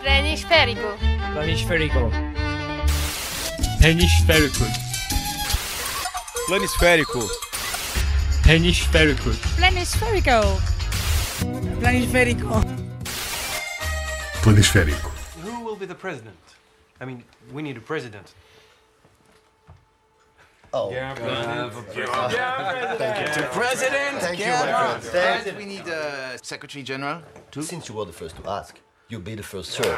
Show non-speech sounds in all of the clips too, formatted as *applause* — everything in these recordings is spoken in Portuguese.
Planisférico. Planisférico. Hemisférico. Planisférico. Hemisférico. Planisférico. Planisférico. Planisférico. Who will be the president? I mean, we need a president. Oh. Yeah, President! Yeah, president. Thank you, my friend. And we need a Secretary General. Since you were the first to ask, you'll be the first, sir. *laughs*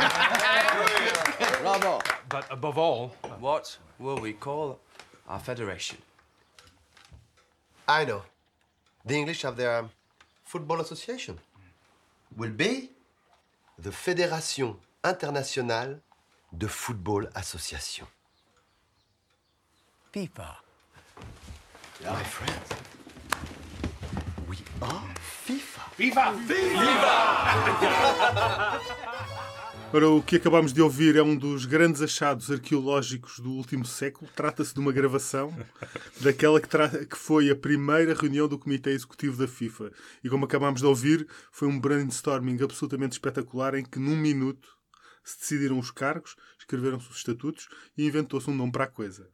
Bravo. But above all, what will we call our federation? I know. The English have their um, football association. Will be the Fédération Internationale de Football Association. FIFA. My friend, we are FIFA. Ora, o que acabámos de ouvir é um dos grandes achados arqueológicos do último século. Trata-se de uma gravação daquela que, tra- que foi a primeira reunião do Comitê Executivo da FIFA. E como acabámos de ouvir, foi um brainstorming absolutamente espetacular em que, num minuto, se decidiram os cargos, escreveram-se os estatutos e inventou-se um nome para a coisa.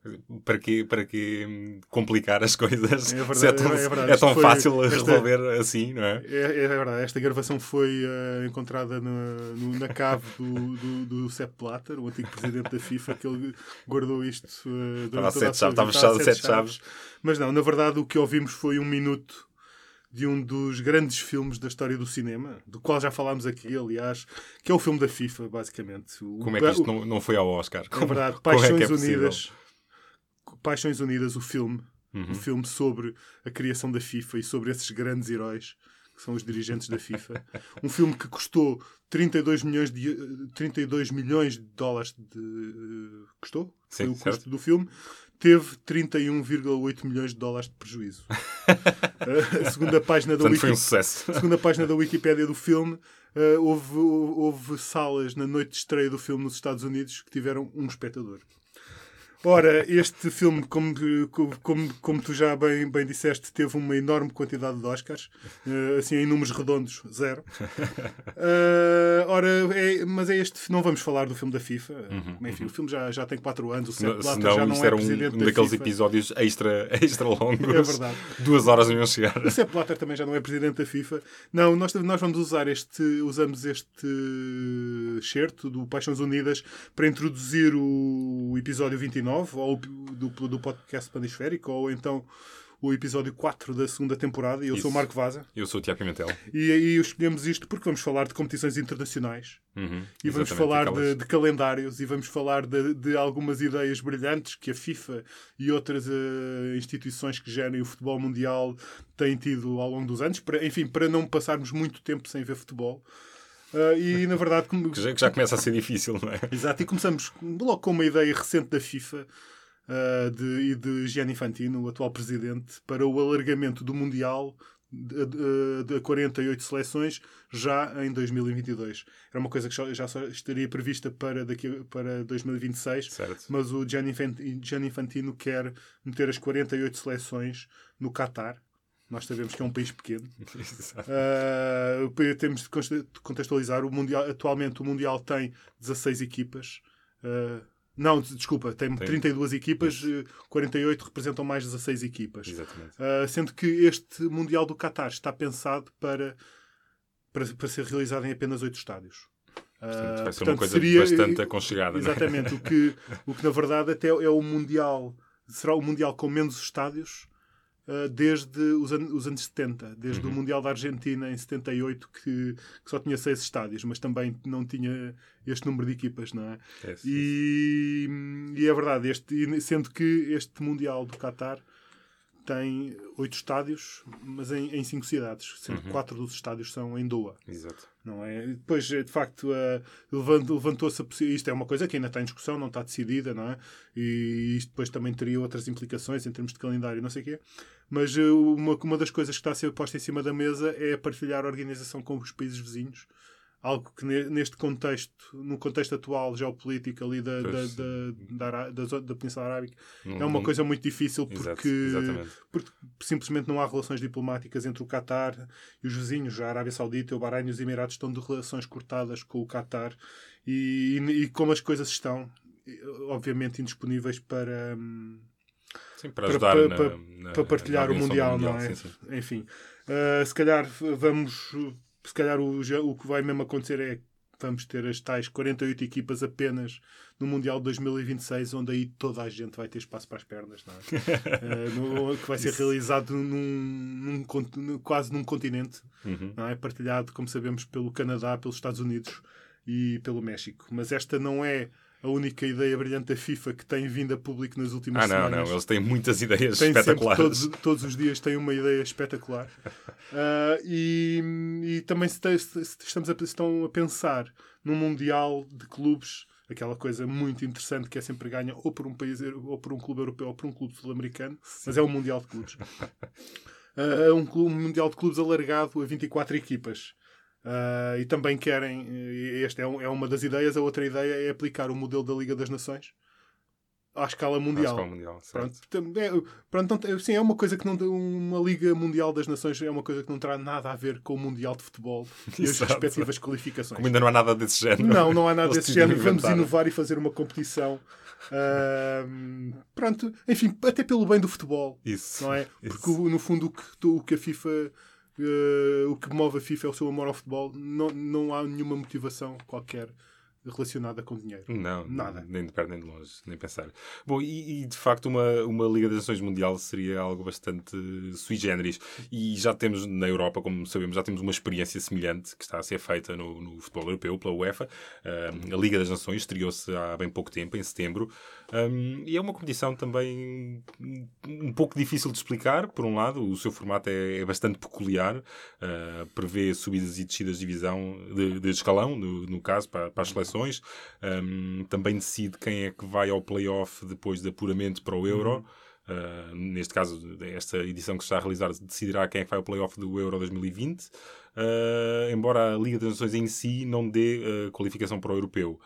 Para que, para que hum, complicar as coisas? É verdade, é, tão, é verdade. é tão fácil esta- resolver assim, não é? É, é verdade, esta gravação foi eh, encontrada na, no- na cave do, do, do Sepp Blatter, o antigo presidente da FIFA, que ele guardou isto Estava a durante toda sete sua chaves, estava fechado a a sete chaves. Mas não, na verdade o que ouvimos foi um minuto de um dos grandes filmes da história do cinema, do qual já falámos aqui, aliás, que é o filme da FIFA, basicamente. O- Como é que isto o- não, não foi ao Oscar? é verdade, *laughs* é que é Paixões possível? Unidas. Paixões Unidas, o filme. Uhum. O filme sobre a criação da FIFA e sobre esses grandes heróis que são os dirigentes da FIFA. *laughs* um filme que custou 32 milhões de, 32 milhões de dólares de. eh, Custou? Sim, Foi o custo certo. do filme. Teve 31,8 milhões de dólares de prejuízo. *laughs* a segunda página da foi um Wiki- sucesso. a segunda página da Wikipédia do filme, eh, houve, houve salas na noite de estreia do filme nos Estados Unidos que tiveram um espectador. Ora, este filme, como, como, como tu já bem, bem disseste, teve uma enorme quantidade de Oscars, eh, assim em números redondos, zero. *laughs* Eh, ora, é- mas é este, não vamos falar do filme da FIFA. Enfim, o filme já, já tem 4 anos, o Sepp Uhum, Se Blatter já não é um, presidente um da daqueles FIFA. episódios extra, *laughs* extra longos. É verdade. Duas horas não chegar. O Sepp Blatter também já não é presidente da FIFA. Não, nós, nós vamos usar este, usamos este excerto do Paixões Unidas para introduzir o episódio 29 ou o- do, do podcast Panisférico ou então o episódio 4 da segunda temporada. Eu sou o Isso. Marco Vaza. Eu sou o Tiago Pimentel. E aí escolhemos isto porque vamos falar de competições internacionais Uhum, e vamos falar de, de calendários e vamos falar de, de algumas ideias brilhantes que a FIFA e outras eh, instituições que gerem o futebol mundial têm tido ao longo dos anos, para, enfim, para não passarmos muito tempo sem ver futebol. Eh, e na verdade, como, já, já começa a ser difícil, não é? exato, e começamos logo com uma ideia recente da FIFA eh, de, e de Gianni Infantino, o atual presidente, para o alargamento do Mundial de, de- de 48 seleções já em 2022. Era uma coisa que já, já só estaria prevista para, daqui, para 2026, Certo. mas o Gianni Infant- Gianni Infantino quer meter as 48 seleções no Qatar. Nós sabemos que é um país pequeno. *laughs* Uh, temos de contextualizar. O mundial, atualmente o Mundial tem 16 equipas. Uh, não, desculpa, tem, Tem- 32 equipas, uh, 48 representam mais 16 equipas. Exatamente. Uh, sendo que este Mundial do Qatar está pensado para, para, para ser realizado em apenas 8 estádios. Portanto, vai ser uma portanto, coisa seria- bastante aconchegada. é? Exatamente, o, que, o que na verdade até é o Mundial, será o Mundial com menos estádios uh, desde os, an- os anos 70, desde Uhum. o Mundial da Argentina em 78, que, que só tinha seis estádios, mas também não tinha este número de equipas, não é? É, E, e é verdade, este, sendo que este Mundial do Qatar tem oito estádios, mas em, em cinco cidades, sendo Uhum. quatro dos estádios são em Doha Exato. não é? Depois, de facto, eh, levant- levantou-se Isto é uma coisa que ainda está em discussão, não está decidida, não é? E isto depois também teria outras implicações em termos de calendário, não sei o quê. Mas eh, uma, uma das coisas que está a ser posta em cima da mesa é partilhar a organização com os países vizinhos. Algo que ne- neste contexto, no contexto atual geopolítico ali da, da, Pois. da, da, da, da Península Arábica, é Não- uma coisa muito difícil Hum, Exato, porque, porque simplesmente não há relações diplomáticas entre o Qatar e os vizinhos. A Arábia Saudita, o Bahrein e os Emirados estão de relações cortadas com o Qatar e, e como as coisas estão, obviamente indisponíveis para. hum, Sim, para ajudar para- na- para- na- para partilhar na o Mundial, do não é? sim, sim. Enfim, uh, se calhar vamos. Se calhar o, o que vai mesmo acontecer é que vamos ter as tais 48 equipas apenas no Mundial de 2026, onde aí toda a gente vai ter espaço para as pernas, não é? Uh, *laughs* no- que vai ser realizado num, num quase num continente, Uhum. não é? Partilhado, como sabemos, pelo Canadá, pelos Estados Unidos e pelo México. Mas esta não é a única ideia brilhante da FIFA que tem vindo a público nas últimas Ah, não, semanas não. Eles têm muitas ideias sempre, espetaculares. todos, todos os dias tem uma ideia espetacular. *laughs* Ah, e, e também se, se- se estamos a, estão a pensar num Mundial de clubes, aquela coisa muito interessante que é sempre ganha ou por um país ou por um clube europeu ou por um clube sul-americano, mas é um Mundial de clubes. *laughs* Ah, É um, clube- um Mundial de clubes alargado a 24 equipas. Ah, e também querem, e esta é, um- é uma das ideias, a outra ideia é aplicar o modelo da Liga das Nações à escala mundial. É o mundial. Pronto, é, pronto não sim, é uma coisa que não uma Liga Mundial das Nações é uma coisa que não terá nada a ver com o Mundial de Futebol e as *laughs* Exato. respectivas qualificações. Como ainda não há nada desse género. Não, não há nada Eles desse género. Vamos inovar e fazer uma competição. Ahm, pronto, enfim, até pelo bem do futebol, Isso. não é? Isso. Porque no fundo o que, o que a FIFA, eh, o que move a FIFA é o seu amor ao futebol. Não, não há nenhuma motivação qualquer relacionada com dinheiro. Não, Nada. nem de perto nem de longe, nem pensar. Bom, e, e, de facto uma, uma Liga das Nações Mundial seria algo bastante sui generis. E já temos na Europa, como sabemos, já temos uma experiência semelhante que está a ser feita no, no futebol europeu pela UEFA. Um, a Liga das Nações estreou-se há bem pouco tempo, em setembro. Um, e é uma competição também um- pouco difícil de explicar, por um lado. O seu formato é, é bastante peculiar. Uh, prevê subidas e descidas de divisão, de, de escalão, no, no caso, para, para as seleções. Um, também decide quem é que vai ao play-off depois de apuramento para o Euro. Uh, neste caso, esta edição que se está a realizar decidirá quem é que vai ao play-off do Euro 2020. Uh, embora a Liga das Nações em si não dê uh, qualificação para o Europeu.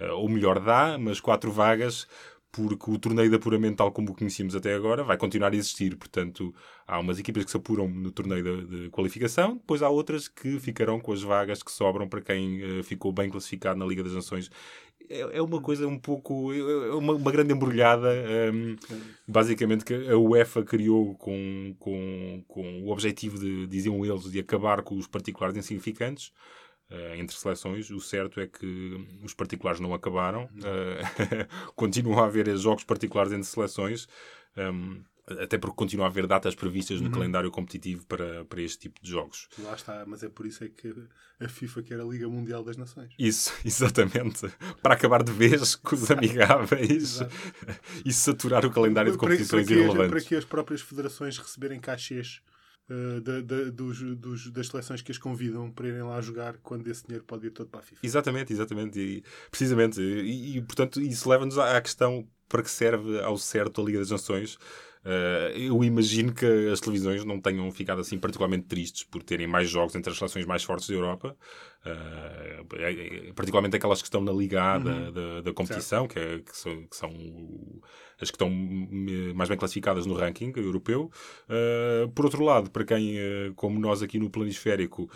Uh, ou melhor, dá, mas quatro vagas, porque o torneio de apuramento, tal como o conhecíamos até agora, vai continuar a existir. Portanto, há umas equipas que se apuram no torneio de, de qualificação, depois há outras que ficarão com as vagas que sobram para quem uh, ficou bem classificado na Liga das Nações. É, é uma coisa um pouco. É uma, uma grande embrulhada. um, basicamente, que a UEFA criou com, com, com o objetivo de, diziam eles, de acabar com os particulares insignificantes. Uh, entre seleções, o certo é que os particulares não acabaram, *laughs* uh, continuam a haver jogos particulares entre seleções, um, até porque continua a haver datas previstas no calendário competitivo para, para este tipo de jogos. Lá está, mas é por isso é que a FIFA quer a Liga Mundial das Nações. Isso, *laughs* exatamente. Para acabar de vez com os amigáveis *laughs* e saturar o calendário de competições para, que, irrelevantes. para que as próprias federações receberem cachês uh, da- da- dos, dos- das seleções que as convidam para irem lá jogar quando esse dinheiro pode ir todo para a FIFA. Exatamente, exatamente. E, precisamente. E, e, portanto, isso leva-nos à à questão para que serve ao certo a Liga das Nações. Uh, eu imagino que as televisões não tenham ficado assim particularmente tristes por terem mais jogos entre as seleções mais fortes da Europa, Uh, particularmente aquelas que estão na Liga A da, da, da competição, que, é- que são, que são as que estão mais bem classificadas no ranking europeu. Uh, por outro lado, para quem, como nós aqui no Planisférico,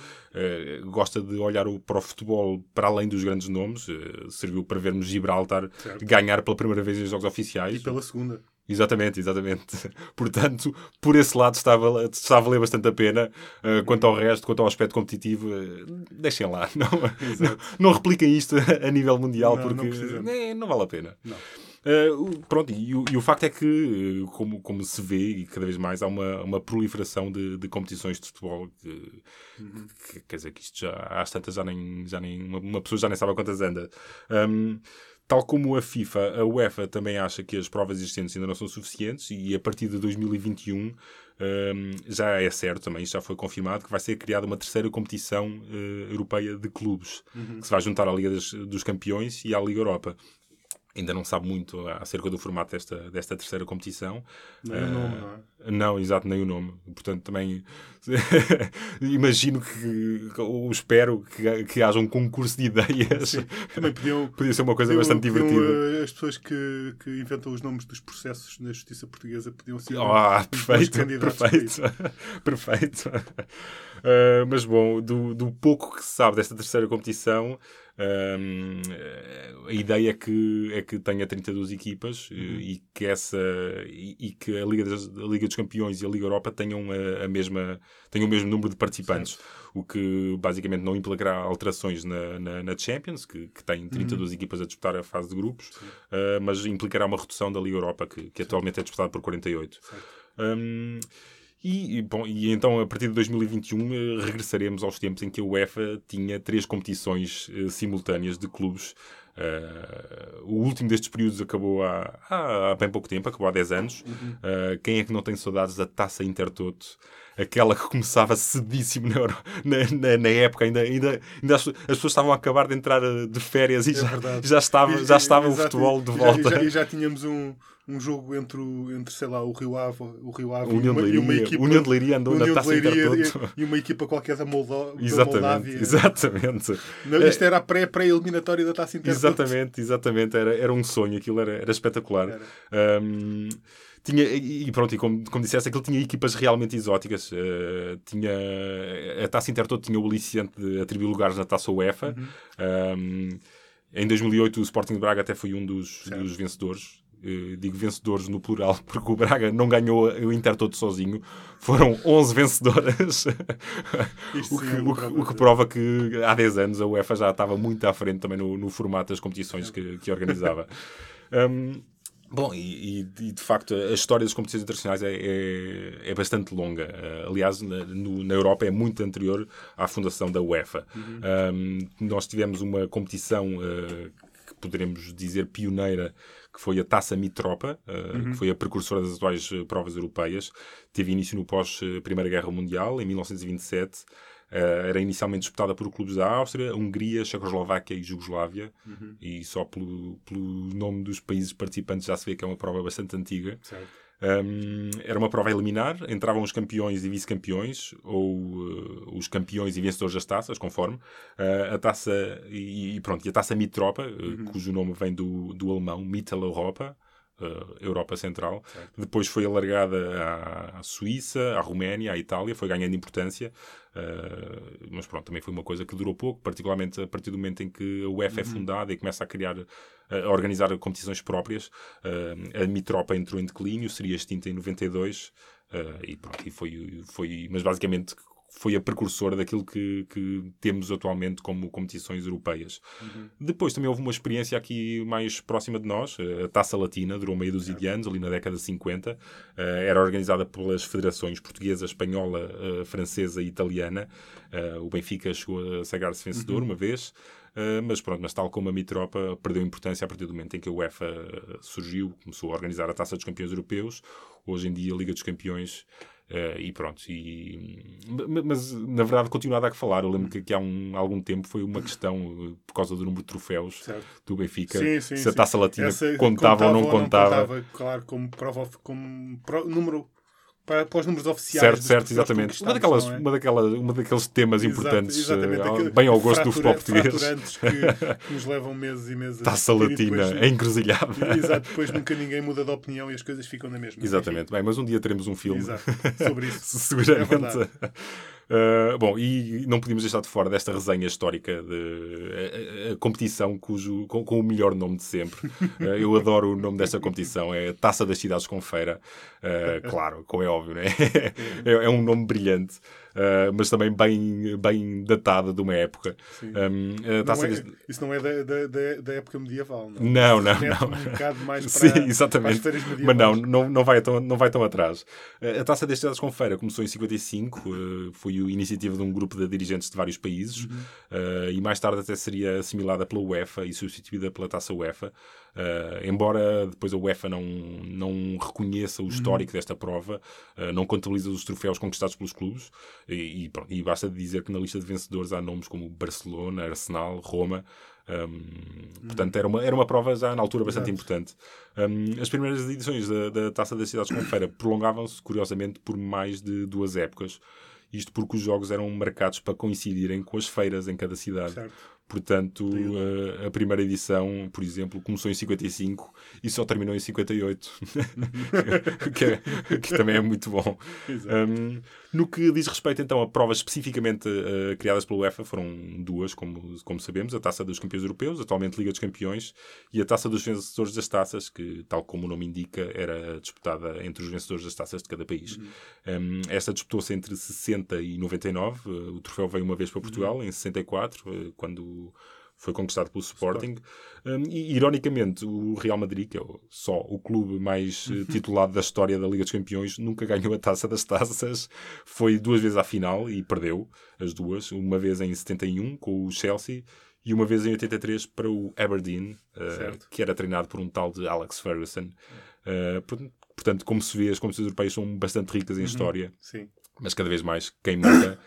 gosta de olhar o, para o futebol para além dos grandes nomes, serviu para vermos Gibraltar Certo. ganhar pela primeira vez em jogos oficiais. E pela segunda. Exatamente, exatamente. *laughs* Portanto, por esse lado está a valer, está a valer bastante a pena. Uh, quanto ao resto, quanto ao aspecto competitivo, uh, deixem lá. *laughs* Não, não, não repliquem isto *laughs* a nível mundial Não, não porque precisamos. nem- não vale a pena. Não. Uh, pronto, e o, e o facto é que, como, como se vê, e cada vez mais, há uma, uma proliferação de, de competições de futebol. Que, Uhum. que- quer dizer que isto já, às tantas já nem, já nem uma, uma pessoa já nem sabe a quantas anda. Um, Tal como a FIFA, a UEFA também acha que as provas existentes ainda não são suficientes e a partir de 2021 hum, já é certo também, já foi confirmado que vai ser criada uma terceira competição eh, europeia de clubes que se vai juntar à Liga das- dos Campeões e à Liga Europa. Ainda não sabe muito acerca do formato desta, desta terceira competição. Nem o nome, não é? Não, exato, nem o nome. Portanto, também *laughs* imagino que, ou espero que, que haja um concurso de ideias. Também podiam. *laughs* Podia ser uma coisa podiam- bastante podiam, divertida. eh, As pessoas que, que inventam os nomes dos processos na justiça portuguesa podiam ser. Ah, uns bons perfeito, candidatos perfeito, *laughs* perfeito. Ah, mas bom, do, do pouco que se sabe desta terceira competição, ahm, a ideia é que, é que tenha 32 equipas eh, Uhum. e, que essa, e, e que a Liga, das- a Liga dos Campeões e a Liga Europa tenham a, a mesma, tenham o mesmo número de participantes, o que basicamente não implicará alterações na, na, na Champions, que, que tem 32 Uhum. equipas a disputar a fase de grupos, ah, mas implicará uma redução da Liga Europa, que, que atualmente é disputada por 48. Hum, e, e, bom, e então, a partir de 2021, eh, regressaremos aos tempos em que a UEFA tinha três competições eh, simultâneas de clubes. Eh, o último destes períodos acabou há, há, há bem pouco tempo, acabou há 10 anos. Eh, quem é que não tem saudades da taça Intertoto? Aquela que começava cedíssimo na, na, na- época, ainda, ainda, ainda as, as pessoas estavam a acabar de entrar de férias e já, É verdade. já estava, E- já e- estava o exato, futebol de e já- volta. E já, e já tínhamos um, um jogo entre, o, entre, sei lá, o Rio Ave, o Rio Ave União e, uma, de e uma Leiria- equipa. União de Leiria andou na União de taça Leiria e, e uma equipa qualquer da, Moldo, da Exatamente, Moldávia. exatamente. Não, isto era a pré- pré-eliminatória da taça Intertoto. Exatamente, exatamente. Era, era um sonho, aquilo era, era espetacular. Um, tinha, e pronto, e como, como disseste, aquilo tinha equipas realmente exóticas. Uh, tinha, a Taça Intertoto tinha o aliciante de atribuir lugares na Taça UEFA. Um, em 2008 o Sporting de Braga até foi um dos, dos vencedores. Uh, digo vencedores no plural, *laughs* porque o Braga não ganhou o Intertoto sozinho. Foram 11 vencedoras. *laughs* O, que, é o que- prova o que prova que há 10 anos a UEFA já estava muito à frente também no, no formato das competições que, que organizava. *laughs* Um, Bom, e, e- de facto a história das competições internacionais é, é, é bastante longa. Uh, aliás, na, no- na Europa é muito anterior à fundação da UEFA. Um, nós tivemos uma competição uh, que poderemos dizer pioneira, que foi a Taça Mitropa, uh, que foi a precursora das atuais uh, provas europeias. Teve início no pós-Primeira Guerra Mundial, em 1927. Uh, era inicialmente disputada por clubes da Áustria, Hungria, Checoslováquia e Jugoslávia. E só pelo, pelo nome dos países participantes já se vê que é uma prova bastante antiga. Um, era uma prova a eliminar, entravam os campeões e vice-campeões, ou uh, os campeões e vencedores das taças, conforme. Uh, a taça, e, e pronto, e a taça Mitropa, uh, cujo nome vem do, do alemão Mitteleuropa, uh, Europa Central. Depois foi alargada à, à Suíça, à Roménia, à Itália, foi ganhando importância. Uh, mas pronto, também foi uma coisa que durou pouco, particularmente a partir do momento em que a UEFA é fundada e começa a criar, a organizar competições próprias. Uh, a Mitropa entrou em declínio, seria extinta em 92 uh, e pronto, e foi, foi, mas basicamente foi a precursora daquilo que, que temos atualmente como competições europeias. Depois também houve uma experiência aqui mais próxima de nós, a Taça Latina, durou meia dúzia de anos, ali na década de 50. Eh, era organizada pelas federações portuguesa, espanhola, eh, francesa e italiana. Eh, o Benfica chegou a sagrar-se vencedor uma vez. Uh, mas pronto, mas tal como a Mitropa perdeu importância a partir do momento em que a UEFA uh, surgiu, começou a organizar a Taça dos Campeões Europeus, hoje em dia a Liga dos Campeões, uh, e pronto. E, ma- mas na verdade continua a dar que falar. Eu lembro que, que há um, algum tempo foi uma questão, uh, por causa do número de troféus Certo. do Benfica, Sim, sim, se a sim. Taça Latina Essa contava, ou não contava. Claro, como prova, como pro- número para, para os números oficiais. Certo, certo, exatamente. Uma, daquelas, é? uma, daquela, uma daqueles temas Exato, importantes, exatamente, aquele bem ao gosto do futebol português. Que, *laughs* que nos levam meses e meses a Taça Latina, depois- é encruzilhada. Exato, depois nunca ninguém muda de opinião e as coisas ficam na mesma. Exatamente. Bem, mas um dia teremos um filme Exato, sobre isso. *laughs* seguramente. É. Uh, bom, e não podíamos deixar de fora desta resenha histórica de a, a- a competição cujo, com, com o melhor nome de sempre. Uh, *laughs* eu adoro o nome desta competição, é Taça das Cidades com Feira. Uh, claro, como é óbvio, né? *laughs* é, é um nome brilhante, uh, mas também bem, bem datado de uma época. Um, a Não Taça é- isso não é da, da, da, época medieval, não? Não, não, Remete não. um bocado mais *laughs* Sim, para, exatamente. para as Mas não, não, não, vai tão, não vai tão atrás. Eh, A Taça das Cidades com Feira começou em 55, eh, foi a iniciativa de um grupo de dirigentes de vários países eh, e mais tarde até seria assimilada pela UEFA e substituída pela Taça UEFA. Eh, embora depois a UEFA não, não reconheça o histórico desta prova, eh, não contabiliza os troféus conquistados pelos clubes e, e, pronto, e basta dizer que na lista de vencedores há nomes como Barcelona, Arsenal, Roma. Um, portanto, era uma, era uma prova já na altura bastante importante. Um, as primeiras edições da, da Taça das Cidades com Feira prolongavam-se, curiosamente, por mais de duas épocas. Isto porque os jogos eram marcados para coincidirem com as feiras em cada cidade. Certo. Portanto, a, a primeira edição, por exemplo, começou em 55 e só terminou em 58. *laughs* que, é- que também é muito bom. Um, no que diz respeito então a provas especificamente uh, criadas pela UEFA, foram duas, como, como sabemos: a Taça dos Campeões Europeus, atualmente Liga dos Campeões, e a Taça dos Vencedores das Taças, que, tal como o nome indica, era disputada entre os vencedores das taças de cada país. Um, esta disputou-se entre 60 e 99. Uh, o troféu veio uma vez para Portugal, em 64, uh, quando foi conquistado pelo Sporting. Um, e, ironicamente, o Real Madrid, que é o, só o clube mais uh, titulado da história da Liga dos Campeões, nunca ganhou a taça das taças. Foi duas vezes à final e perdeu as duas. Uma vez em 71 com o Chelsea e uma vez em 83 para o Aberdeen, uh, que era treinado por um tal de Alex Ferguson. Uh, portanto, como se vê, as competições europeias são bastante ricas em Uhum. história, Sim. mas cada vez mais quem manda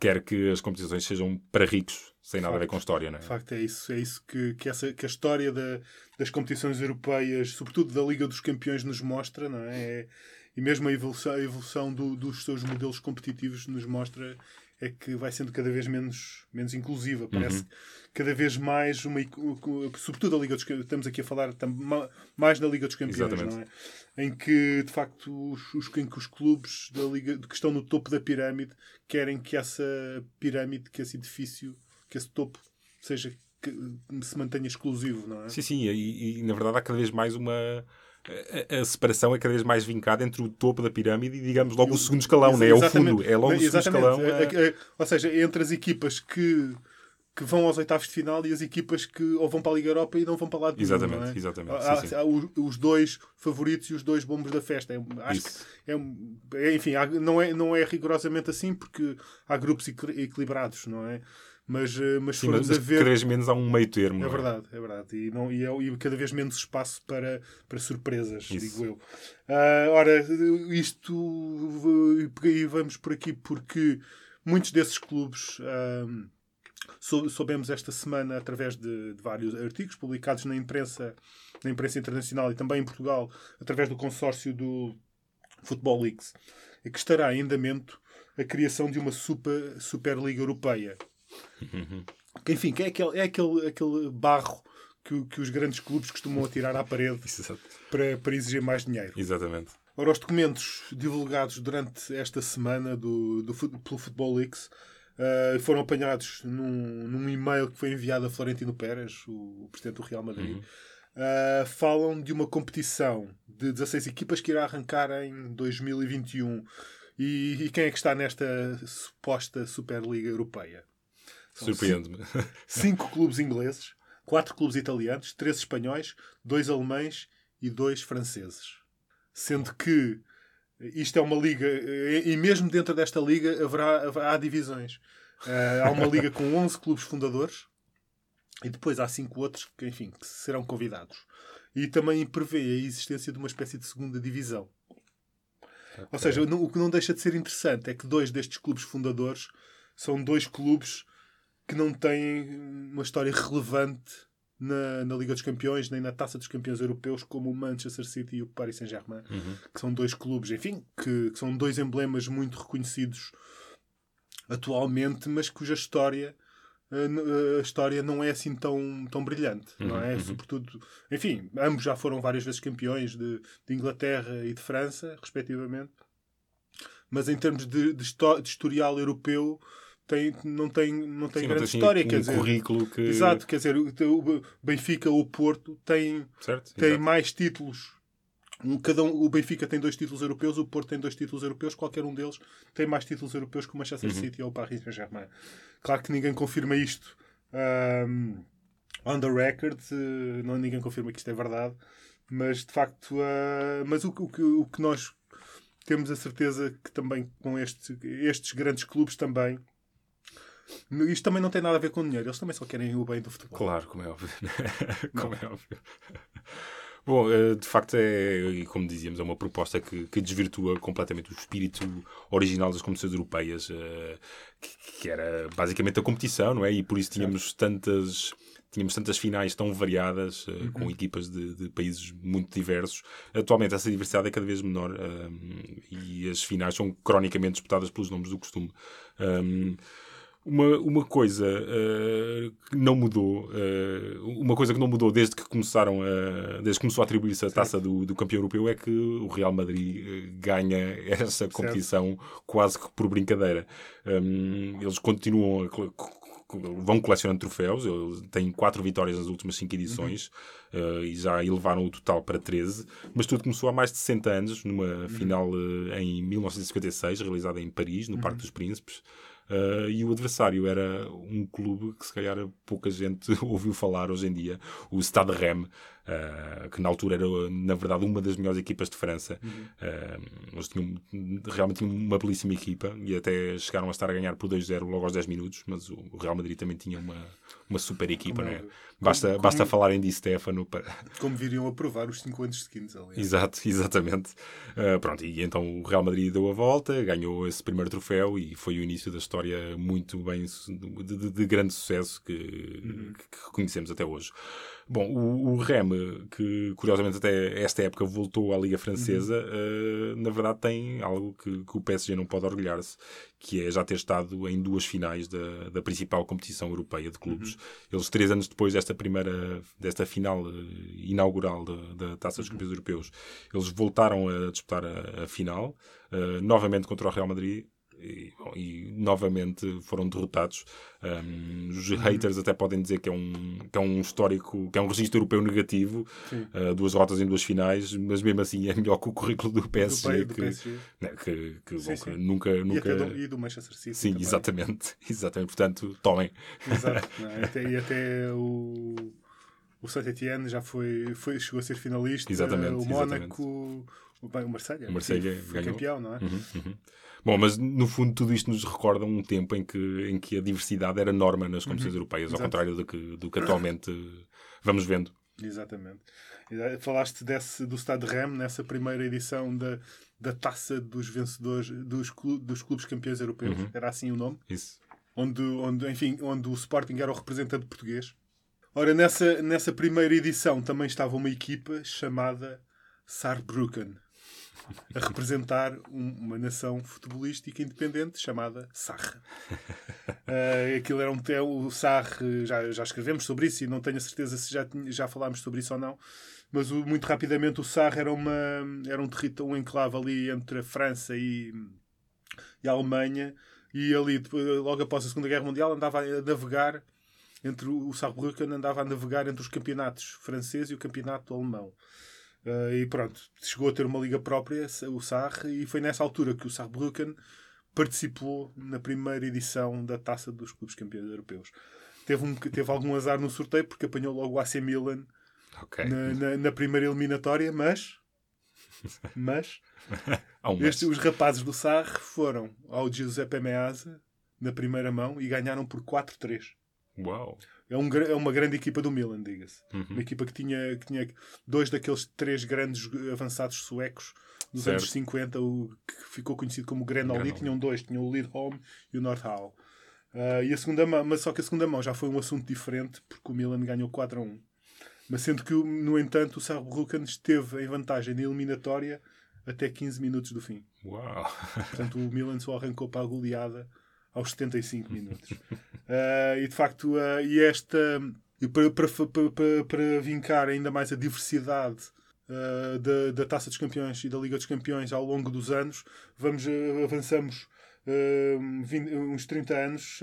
quer que as competições sejam para ricos, sem nada a ver com história, não é? De facto, é isso, é isso que, que, essa, que a história da- das competições europeias, sobretudo da Liga dos Campeões, nos mostra, não é? É- e mesmo a evolução, a evolução do- dos seus modelos competitivos nos mostra é que vai sendo cada vez menos, menos inclusiva. Parece cada vez mais uma. Sobretudo a Liga dos Campeões, estamos aqui a falar mais da Liga dos Campeões, Exatamente. não é? Em que, de facto, os, os, em que os clubes da Liga, que estão no topo da pirâmide querem que essa pirâmide, que esse edifício, que esse topo seja que se mantenha exclusivo, não é? Sim, sim, e, e, na verdade há cada vez mais uma. A, a separação é cada vez mais vincada entre o topo da pirâmide e, digamos, logo o segundo escalão, né? é o fundo, é logo o segundo escalão. É- ou seja, entre as equipas que, que vão aos oitavos de final e as equipas que ou vão para a Liga Europa e não vão para lá de Exatamente, não é? exatamente, Há, sim, sim. há os, dois favoritos e os dois bombos da festa. É, acho Isso. que é, é- enfim, não, é, não é rigorosamente assim porque há grupos equil- equilibrados, não é? Mas, eh, mas se formos a ver. cada vez menos há um meio termo. É não verdade, é verdade. E, não, e, é, e cada vez menos espaço para, para surpresas, Isso. digo eu. Ah, ora, isto. E vamos por aqui porque muitos desses clubes. ah, sou- soubemos esta semana através de, de vários artigos publicados na imprensa, na imprensa internacional e também em Portugal, através do consórcio do Football Leagues, é que estará em andamento a criação de uma super, Superliga Europeia. Que, enfim, que é aquele, é aquele, aquele barro que, que os grandes clubes costumam atirar à parede *laughs* para, para exigir mais dinheiro. Exatamente. Ora, os documentos divulgados durante esta semana do, do, pelo Football Leaks eh, foram apanhados num, num e-mail que foi enviado a Florentino Pérez, o, o presidente do Real Madrid. Eh, falam de uma competição de 16 equipas que irá arrancar em 2021. E, e quem é que está nesta suposta Superliga Europeia? Surpreende-me. cinco clubes ingleses, quatro clubes italianos, três espanhóis, dois alemães e dois franceses. Sendo que isto é uma liga, e mesmo dentro desta liga haverá, haverá- há divisões. Eh, há uma liga com 11 clubes fundadores e depois há cinco outros que, enfim, que serão convidados. E também prevê a existência de uma espécie de segunda divisão. Ou seja, o que não deixa de ser interessante é que dois destes clubes fundadores são dois clubes que não têm uma história relevante na, na Liga dos Campeões nem na Taça dos Campeões Europeus, como o Manchester City e o Paris Saint-Germain, que são dois clubes, enfim, que, que são dois emblemas muito reconhecidos atualmente, mas cuja história a n- a história não é assim tão, tão brilhante, não é? Sobretudo, enfim, ambos já foram várias vezes campeões de, de Inglaterra e de França, respectivamente, mas em termos de, de, de historial europeu tem, não tem, não tem Sim, não grande tem, assim, história. um quer dizer, currículo que. Exato, quer dizer, o, Benfica ou o Porto têm, Certo? Exato. mais títulos. Um- Cada um, o Benfica tem dois títulos europeus, o Porto tem dois títulos europeus, qualquer um deles tem mais títulos europeus que o Manchester Uhum. City ou o Paris Saint-Germain. Claro que ninguém confirma isto um, on the record, eh, não, ninguém confirma que isto é verdade, mas de facto, ah, mas o, que- o, o que nós temos a certeza que também com este, estes grandes clubes também. Isto também não tem nada a ver com dinheiro, eles também só querem o bem do futebol. Claro, como é óbvio. *laughs* como é óbvio. Bom, eh, de facto é, como dizíamos, é uma proposta que, que desvirtua completamente o espírito original das competições europeias, eh, que, que era basicamente a competição, não é? E por isso tínhamos tantas tínhamos tantas finais tão variadas, uh, com equipas de, de, países muito diversos. Atualmente essa diversidade é cada vez menor um, e as finais são cronicamente disputadas pelos nomes do costume. Um, uma, uma coisa uh, que não mudou, uh, uma coisa que não mudou desde que começaram a, desde que começou a atribuir-se a taça do, do, campeão europeu é que o Real Madrid uh, ganha essa competição certo. quase que por brincadeira. Um, eles continuam a, vão colecionando troféus, eles têm quatro vitórias nas últimas cinco edições uhum. uh, e já elevaram o total para 13, mas tudo começou há mais de 60 anos, numa uhum. final uh, em 1956, realizada em Paris, no uhum. Parque dos Príncipes. Uh, e o adversário era um clube que se calhar pouca gente *laughs* ouviu falar hoje em dia, o Stade Rennes, uh, que na altura era na verdade uma das melhores equipas de França. Uhum. Uh, eles tinham, realmente tinham uma belíssima equipa e até chegaram a estar a ganhar por 2-0 logo aos 10 minutos, mas o Real Madrid também tinha uma, uma super equipa, como, não é? Basta, como, basta falar em Di Stefano para... *laughs* Como viriam a provar os 5 anos seguintes, aliás. Exato, exatamente. Uh, pronto, e então o Real Madrid deu a volta, ganhou esse primeiro troféu e foi o início da história muito bem, de, de, de grande sucesso que, uhum. que, reconhecemos até hoje. Bom, o, o Rem, que curiosamente até esta época voltou à Liga Francesa, uhum. uh, na verdade tem algo que, que, o PSG não pode orgulhar-se, que é já ter estado em duas finais da, da principal competição europeia de clubes. Uhum. Eles, três anos depois desta primeira, desta final uh, inaugural da, da Taça dos uhum. Campeões Europeus, eles voltaram a disputar a, a final, uh, novamente contra o Real Madrid, e, bom, e, novamente foram derrotados. Um, os uhum. haters até podem dizer que é, um, que é um histórico, que é um registro europeu negativo, uh, duas rotas em duas finais, mas mesmo assim é melhor que o currículo do PSG, do, que, PSG. Né, que, que, sim, bom, sim. nunca. nunca... E, do, e do Manchester City. Sim, também. exatamente, *laughs* exatamente. Portanto, tomem. Exato. Não, até, e *laughs* até o. O Saint-Etienne já foi, foi, chegou a ser finalista. Exatamente. O Mónaco, o, o Marseille, o Marseille foi ganhou. campeão, não é? Uhum, uhum. Bom, mas no fundo tudo isto nos recorda um tempo em que, em que a diversidade era norma nas competições uhum. europeias, ao contrário do que, do que atualmente vamos vendo. Exatamente. Falaste desse, do Stade Rem nessa primeira edição da, da taça dos vencedores dos, clu, dos clubes campeões europeus. Uhum. Era assim o nome? Isso. Onde, onde, enfim, onde o Sporting era o representante português. Ora, nessa, nessa primeira edição também estava uma equipa chamada Saarbrücken a representar um, uma nação futebolística independente chamada Sarre. Uh, *laughs* aquilo era um o Sarre, já, já escrevemos sobre isso e não tenho a certeza se já, já falámos sobre isso ou não, mas o, muito rapidamente o Sarre era, uma, era um território, um enclave ali entre a França e, e a Alemanha e ali, logo após a Segunda Guerra Mundial, andava a navegar entre o Saarbrücken andava a navegar entre os campeonatos francês e o campeonato alemão. Uh, e pronto, chegou a ter uma liga própria, o Sarre, e foi nessa altura que o Saarbrücken participou na primeira edição da Taça dos Clubes Campeões Europeus. Teve, um, teve algum azar no sorteio porque apanhou logo o AC Milan okay. na, na, na, primeira eliminatória, mas. Mas. *laughs* este, os rapazes do Sarre foram ao Giuseppe Meazza na primeira mão e ganharam por 4-3. Uau! É, um, é uma grande equipa do Milan, diga-se. Uhum. Uma equipa que tinha, que tinha dois daqueles três grandes avançados suecos dos certo. anos 50, o, que ficou conhecido como o Grenoli. Tinham dois, tinham o Lidholm e o Nordhall. Uh, e a segunda mão, mas só que a segunda mão já foi um assunto diferente, porque o Milan ganhou 4 a 1. Mas sendo que, no entanto, o Saarbrücken esteve em vantagem na eliminatória até 15 minutos do fim. Uau! Portanto, o Milan só arrancou para a goleada aos 75 minutos. uh, *laughs* e de facto, uh, e esta. E para, para, para, para vincar ainda mais a diversidade uh, da, da Taça dos Campeões e da Liga dos Campeões ao longo dos anos, vamos, avançamos 20, uns 30 anos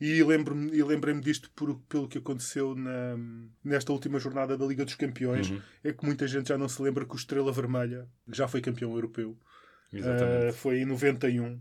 e lembro-me e lembrei-me disto por, pelo que aconteceu na, nesta última jornada da Liga dos Campeões. Uhum. É que muita gente já não se lembra que o Estrela Vermelha já foi campeão europeu. Uh, foi em 91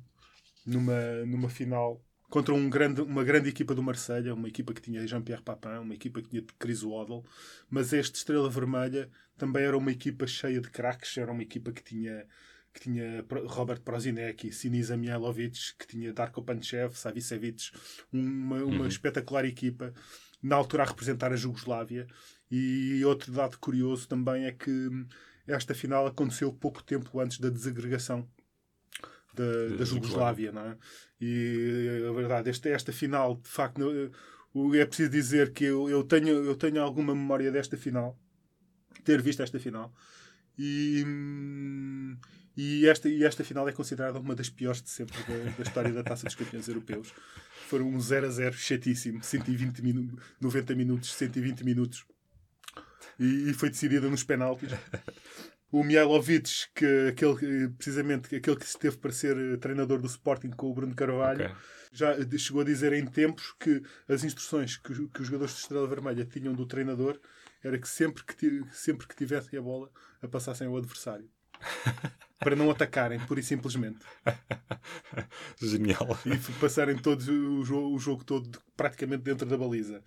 numa, numa final contra um grande, uma grande equipa do Marselha uma equipa que tinha Jean-Pierre Papin, uma equipa que tinha Chris Waddle, mas este Estrela Vermelha também era uma equipa cheia de craques, era uma equipa que tinha que tinha Robert Prozinecki, Sinisa Mihailovic, que tinha Darko Panchev, Savicevic, uma, uma uhum. espetacular equipa, na altura a representar a Jugoslávia. E outro dado curioso também é que esta final aconteceu pouco tempo antes da desagregação da, da Jugoslávia, não é? E a verdade, esta, esta final, de facto, é preciso dizer que eu, eu, tenho, eu tenho alguma memória desta final, ter visto esta final, e, e, esta, e esta final é considerada uma das piores de sempre da, da história da Taça dos Campeões Europeus. Foram um 0 a 0 chatíssimo, 120 minu 90 minutos, 120 minutos, e, e foi decidida nos penaltis. O Mihailovic, que, aquele, que, precisamente aquele que esteve para ser eh, treinador do Sporting com o Bruno Carvalho, Ok. já chegou a dizer em tempos que as instruções que, os- que os jogadores de Estrela Vermelha tinham do treinador era que sempre que, sempre que tivessem a bola, a passassem ao adversário. *laughs* para não atacarem, pura e simplesmente. Genial. E passarem todos o jogo, o jogo todo praticamente dentro da baliza.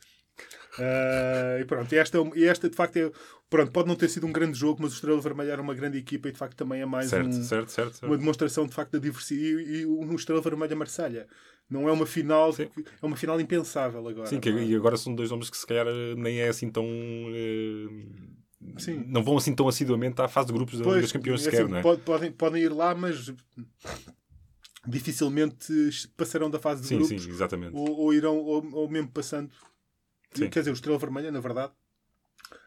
Ah, e pronto, e esta, é e esta de facto é. Pronto, pode não ter sido um grande jogo, mas o Estrela Vermelha era uma grande equipa e de facto também é mais Certo, um, certo, certo, uma demonstração de facto da diversidade. E, e o Estrela Vermelha Marselha não é uma final, Sim. é uma final impensável agora. Sim, que, é? e agora são dois nomes que se calhar nem é assim tão. eh, Sim. Não vão assim tão assiduamente à fase de grupos da Liga dos Campeões é sequer, assim, não é? pode- podem, podem ir lá, mas dificilmente passarão da fase de Sim, grupos sim, exatamente. ou, ou irão, ou, ou mesmo passando. Sim. Quer dizer, o Estrela Vermelha, na verdade,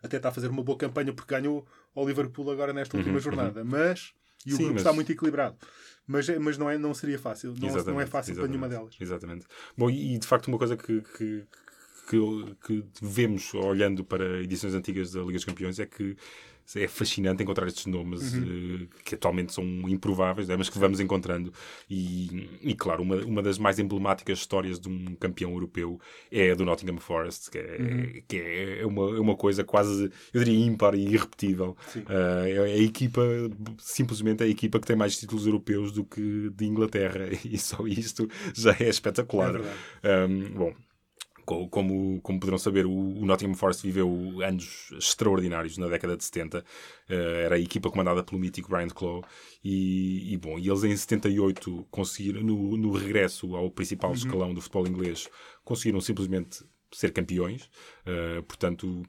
até está a fazer uma boa campanha porque ganhou ao Liverpool agora nesta última Uhum, jornada. Mas, e o Sim, grupo mas- está muito equilibrado. Mas, é- mas não, é, não seria fácil. Não, não é fácil para nenhuma delas. Exatamente. Bom, e e, de facto uma coisa que, que, que, que vemos olhando para edições antigas da Liga dos Campeões é que é fascinante encontrar estes nomes Uhum. eh, que atualmente são improváveis, né, mas que vamos encontrando. E, e claro, uma, uma das mais emblemáticas histórias de um campeão europeu é a do Nottingham Forest, que é, Uhum. que é uma, é uma coisa quase, eu diria, ímpar e irrepetível. Eh, é a equipa, simplesmente a equipa que tem mais títulos europeus do que de Inglaterra, *laughs* e só isto já é espetacular. É. Um, bom, como, como poderão saber, o, o Nottingham Forest viveu anos extraordinários na década de 70. Uh, era a equipa comandada pelo mítico Brian Clough. E, e, bom, e eles em 78 conseguiram, no, no regresso ao principal escalão do futebol inglês, conseguiram simplesmente ser campeões. Uh, portanto,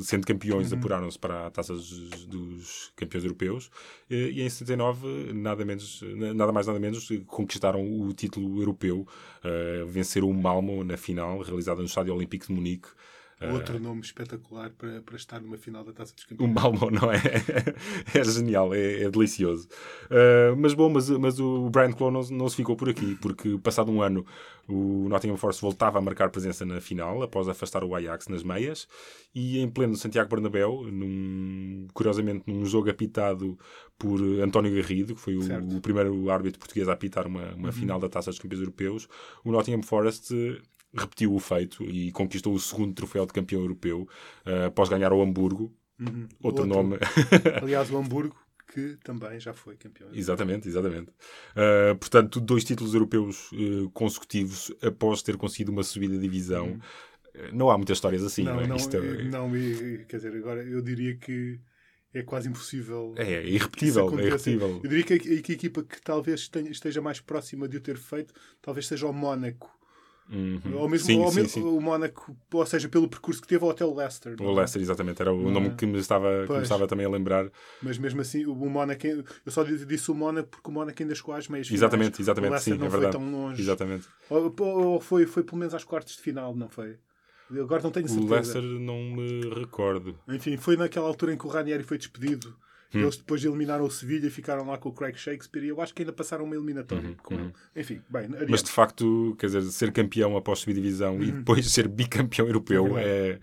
sendo campeões, apuraram-se para a taça dos, dos campeões europeus. Eh, E em 79, nada, menos, nada mais nada menos, conquistaram o título europeu. Uh, venceram o Malmo na final, realizada no Estádio Olímpico de Munique. Outro nome espetacular para, para estar numa final da Taça dos O Campeões. Malmo, não é? *laughs* é genial, é, é delicioso. Uh, mas bom, mas, mas o Brian Clough não, não se ficou por aqui, porque passado um ano o Nottingham Forest voltava a marcar presença na final, após afastar o Ajax nas meias, e em pleno Santiago Bernabéu, num, curiosamente num jogo apitado por António Garrido, que foi o, o primeiro árbitro português a apitar uma, uma final da Taça dos Campeões Europeus, o Nottingham Forest repetiu o feito e conquistou o segundo troféu de campeão europeu, eh, após ganhar ao Hamburgo, Uhum. outro, nome. *laughs* Aliás, o Hamburgo, que também já foi campeão. exatamente, exatamente. Uh, portanto, dois títulos europeus uh, consecutivos após ter conseguido uma subida de divisão. Uh, Não há muitas histórias assim, não, não, é? não, Isto é, não, quer dizer, agora eu diria que é quase impossível. é, é irrepetível, é irrepetível. Eu diria que a, que a equipa que talvez tenha- esteja mais próxima de o ter feito, talvez seja o Mónaco. Uhum. Ou mesmo, sim, ou sim, sim. o Mónaco, ou seja, pelo percurso que teve ou até o Leicester. O é? Leicester, exatamente, era o Não nome é? que me estava, que me estava também a lembrar. Mas mesmo assim, o Mónaco, eu só disse o Mónaco porque o Mónaco ainda chegou às meias finais. Exatamente, O exatamente, Leicester sim, não é foi verdade. tão longe. Exatamente. Ou, ou foi, foi pelo menos às quartas de final, não foi? Agora não tenho O certeza. Leicester não me recordo. Enfim, foi naquela altura em que o Ranieri foi despedido. Hum. Eles depois eliminaram o Sevilha e ficaram lá com o Craig Shakespeare e eu acho que ainda passaram uma eliminatória com ele. Enfim, bem, adiante. Uhum, Mas de facto, quer dizer, ser campeão após subir divisão e depois ser bicampeão europeu Uhum. É é.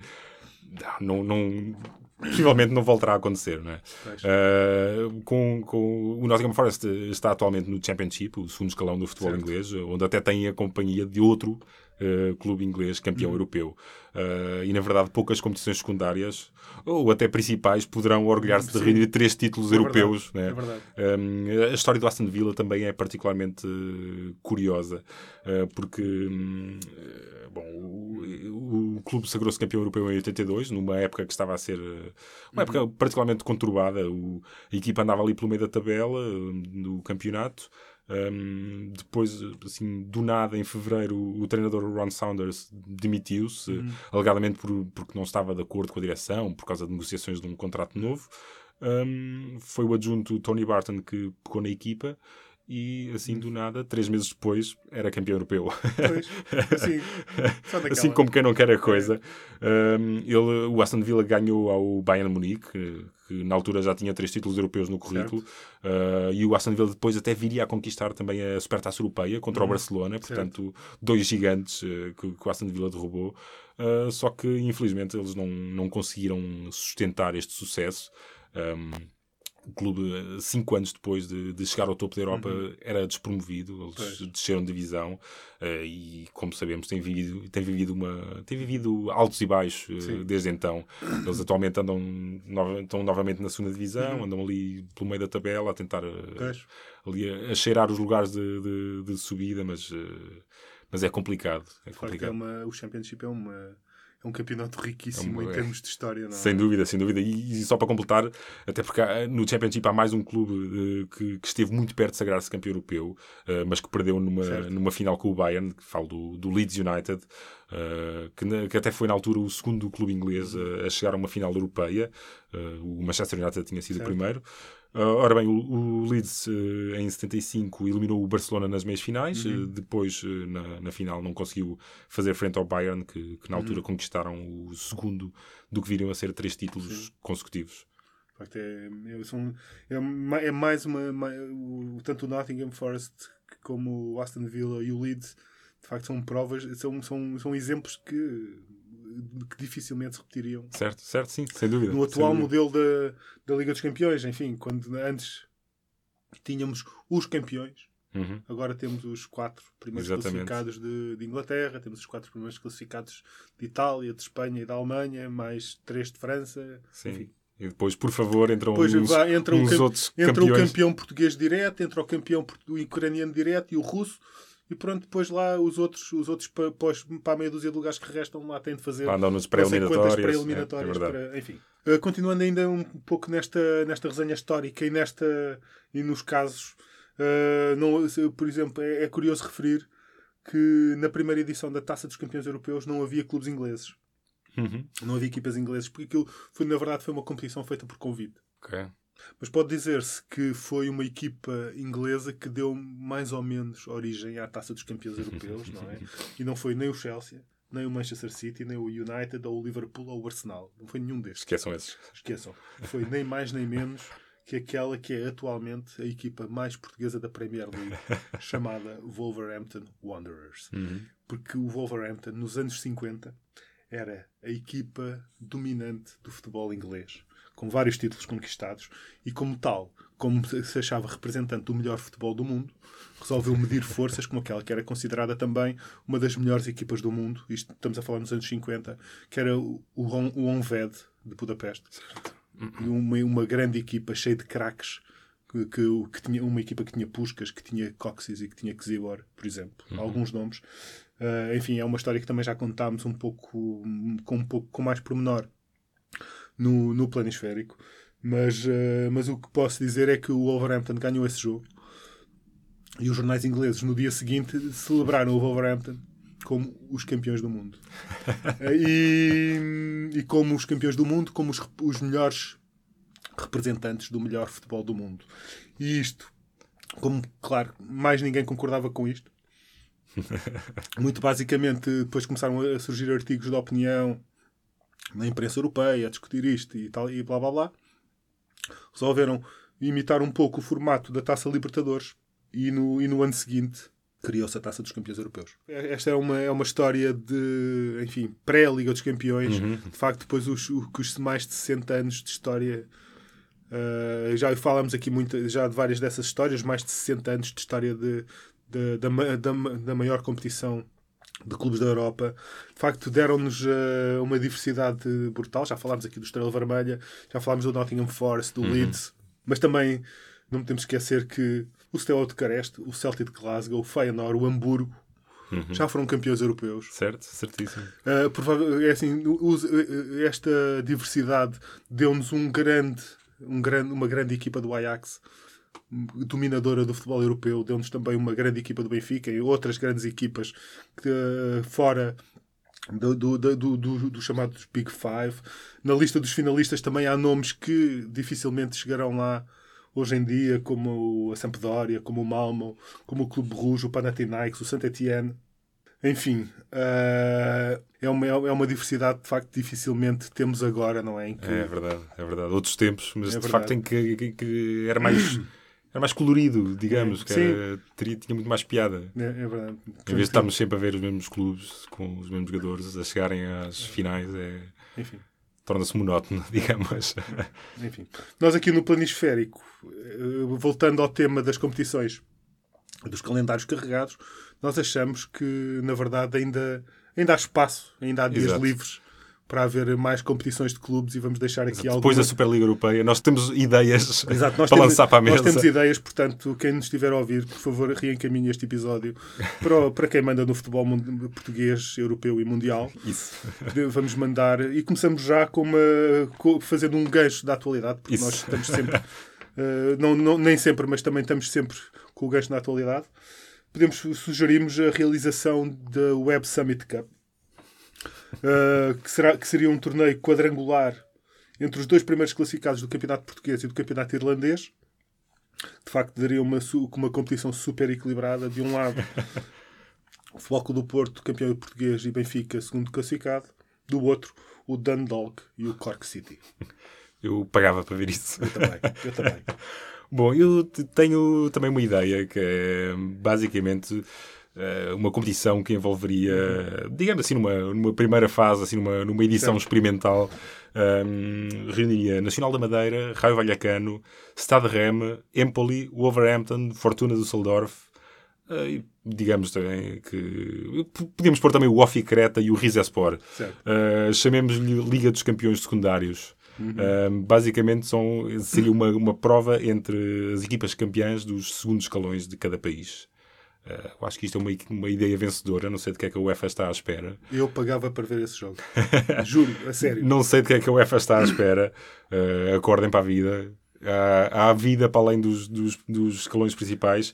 Não, não, possivelmente não voltará a acontecer, não é? Uh, com, com, o Nottingham Forest está atualmente no Championship, o segundo escalão do futebol Certo. inglês, onde até tem a companhia de outro uh, clube inglês campeão Uhum. europeu. Uh, e na verdade, poucas competições secundárias ou até principais poderão orgulhar-se de reunir três títulos É europeus. verdade, né? é. Um, a história do Aston Villa também é particularmente uh, curiosa, uh, porque uh, bom, o, o clube sagrou-se campeão europeu em 82, numa época que estava a ser uma época particularmente conturbada. O, a equipa andava ali pelo meio da tabela um, do campeonato. Um, depois, assim, do nada, em fevereiro, o, o treinador Ron Saunders demitiu-se, alegadamente por, porque não estava de acordo com a direção, por causa de negociações de um contrato novo. Um, foi o adjunto Tony Barton que pegou na equipa e assim do nada, três meses depois, era campeão europeu. Pois, assim, *laughs* assim como quem não quer a coisa. Um, ele, o Aston Villa ganhou ao Bayern Munique, que, na altura já tinha três títulos europeus no currículo, Uh, e o Aston Villa depois até viria a conquistar também a Supertaça Europeia contra o Barcelona, portanto, dois gigantes uh, que, que o Aston Villa derrubou. Uh, só que infelizmente eles não, não conseguiram sustentar este sucesso. Um, o clube, eh, cinco anos depois de, de chegar ao topo da Europa, Uhum. era despromovido. Eles Pois. desceram de divisão eh, e, como sabemos, tem vivido, tem vivido, uma, tem vivido altos e baixos Sim. desde então. Eles atualmente andam nova- estão novamente na segunda divisão, Uhum. andam ali pelo meio da tabela a tentar Pois. ali a, a cheirar os lugares de, de- de subida, mas, mas é complicado. É facto, complicado. é uma, o Championship é, uma, é um campeonato riquíssimo É uma- em termos de história. Não é? Sem dúvida, sem dúvida. E, e só para completar, até porque há- no Championship há mais um clube eh, que, que esteve muito perto de sagrar-se campeão europeu, eh, mas que perdeu numa, Certo. numa final com o Bayern, que falo do, do Leeds United, eh, que, na- que até foi na altura o segundo clube inglês a, a chegar a uma final europeia. O Manchester United tinha sido Certo. o primeiro. Eh, ora bem, o, Leeds eh, em 75 eliminou o Barcelona nas meias finais, Uhum. eh, depois eh, na, na final não conseguiu fazer frente ao Bayern, que, que na Uhum. altura conquistaram o segundo do que viriam a ser três títulos consecutivos. De facto, é, é, são- é é mais uma. ma- o- tanto o Nottingham Forest como o Aston Villa e o Leeds, de facto, são provas, são, são, são exemplos que, que dificilmente se repetiriam Certo, certo, sim, sem dúvida. no atual dúvida. modelo da, da Liga dos Campeões. Enfim, quando antes tínhamos os campeões. Uhum. Agora temos os quatro primeiros Exatamente. classificados de, de Inglaterra, temos os quatro primeiros classificados de Itália, de Espanha e da Alemanha, mais três de França. Sim. Enfim, E depois, por favor, entram Depois uns, vai- entra o uns cam- outros entra o campeões. campeão português direto, entra o campeão o ucraniano direto e o russo. E pronto, depois lá os outros, os outros para, para, a meia dúzia de lugares que restam lá têm de fazer andam nos pré-eliminatórias. pré-eliminatórias é, é para- enfim. Uh, continuando ainda um pouco nesta, nesta resenha histórica e, nesta, e nos casos, uh, não, por exemplo, é, é curioso referir que na primeira edição da Taça dos Campeões Europeus não havia clubes ingleses, Uhum. não havia equipas inglesas, porque aquilo foi, na verdade foi uma competição feita por convite. Ok. Mas pode dizer-se que foi uma equipa inglesa que deu mais ou menos origem à Taça dos Campeões Europeus, não é? E não foi nem o Chelsea, nem o Manchester City, nem o United, ou o Liverpool, ou o Arsenal. Não foi nenhum destes. Esqueçam esses. Esqueçam. Foi nem mais nem menos que aquela que é atualmente a equipa mais portuguesa da Premier League, *laughs* chamada Wolverhampton Wanderers. Porque o Wolverhampton, nos anos 50, era a equipa dominante do futebol inglês, com vários títulos conquistados, e como tal, como se achava representante do melhor futebol do mundo, resolveu medir forças com aquela que era considerada também uma das melhores equipas do mundo. Isto estamos a falar nos anos 50, que era o, o, Hon- o Honved de Budapeste. Uma, uma grande equipa cheia de craques. Que, que, que tinha uma equipa que tinha Puskas, que tinha Coxis e que tinha Xibor, por exemplo. Alguns nomes. Ah, enfim, é uma história que também já contámos um pouco com um pouco com mais pormenor no, no planisférico. Mas, ah, mas o que posso dizer é que o Wolverhampton ganhou esse jogo e os jornais ingleses no dia seguinte celebraram o Wolverhampton como os campeões do mundo. *laughs* e, e como os campeões do mundo, como os, os melhores representantes do melhor futebol do mundo. E isto, como, claro, mais ninguém concordava com isto. *laughs* Muito basicamente, depois começaram a surgir artigos de opinião na imprensa europeia a discutir isto e tal, e blá blá blá. Resolveram imitar um pouco o formato da Taça Libertadores e no, e no ano seguinte criou-se a Taça dos Campeões Europeus. Esta é uma, é uma história de, enfim, pré-Liga dos Campeões. De facto, depois os, os mais de 60 anos de história Uh, já falamos aqui muito, já de várias dessas histórias, mais de 60 anos de história de, de- da, da, da maior competição de clubes da Europa. De facto, deram-nos uh, uma diversidade brutal. Já falámos aqui do Estrela Vermelha, já falámos do Nottingham Forest, do Leeds, mas também não podemos esquecer que o Steaua de Careste, o Celtic de Glasgow, o Feyenoord, o Hamburgo já foram campeões europeus. Certo, certíssimo. Uh, provável- é assim, uh, esta diversidade deu-nos um grande, um grande, uma grande equipa do Ajax, dominadora do futebol europeu, deu-nos também uma grande equipa do Benfica e outras grandes equipas que, uh, fora do, do, do, do, do- do chamado dos Big Five. Na lista dos finalistas também há nomes que dificilmente chegarão lá hoje em dia, como a Sampdoria, como o Malmo, como o Clube Rouge, o Panathinaikos, o Saint-Étienne. Enfim, eh, é, uma, é uma diversidade de facto dificilmente temos agora, não é? Que- É verdade, é verdade. Outros tempos, mas É de facto em que, que- que era mais. Era mais colorido, digamos, que Sim. era- teria, tinha muito mais piada. É, é verdade. Em vez de estarmos sempre a ver os mesmos clubes com os mesmos jogadores a chegarem às finais, é, Enfim. torna-se monótono, *laughs* digamos. Enfim, nós aqui no planisférico, eh, voltando ao tema das competições, dos calendários carregados, nós achamos que, na verdade, ainda, ainda há espaço, ainda há dias Exato. livres para haver mais competições de clubes e vamos deixar aqui Depois algumas... da Superliga Europeia, nós temos ideias *laughs* Exato, nós *laughs* para temos, lançar para a mesa. Nós temos ideias, portanto, quem nos estiver a ouvir, por favor, reencaminhe este episódio *laughs* para, para quem manda no futebol português, europeu e mundial. Isso. Vamos mandar e começamos já com uma com- fazendo um gancho da atualidade, porque Isso. nós estamos sempre, eh, não, não- nem sempre, mas também estamos sempre com o gancho da atualidade. Podemos sugerimos a realização da Web Summit Cup, eh, que, será, que seria um torneio quadrangular entre os dois primeiros classificados do Campeonato Português e do Campeonato Irlandês. De facto, daria uma, uma competição super equilibrada. De um lado, o Clube do Porto, campeão português, e Benfica, segundo classificado. Do outro, o Dundalk e o Cork City. Eu pagava para ver isso. Eu também. Eu também. *laughs* Bom, eu te- tenho também uma ideia que é basicamente uma competição que envolveria, digamos assim, numa, numa primeira fase, assim, numa, numa edição Certo. experimental, ehm, reuniria Nacional da Madeira, Raio Vallecano, Stade Rem, Empoli, Wolverhampton, Fortuna Düsseldorf, eh, e digamos também que podíamos pôr também o Ofi Creta e o Rizespor. Uh, chamemos-lhe Liga dos Campeões Secundários. Uh, basicamente são, seria uma, uma prova entre as equipas campeãs dos segundos escalões de cada país. Uh, acho que isto é uma, uma ideia vencedora. Não sei de que é que a UEFA está à espera. Eu pagava para ver esse jogo. *laughs* Juro, a sério. Não sei de que é que a UEFA está à espera. Uh, acordem para a vida. Há, há vida para além dos, dos, dos escalões principais.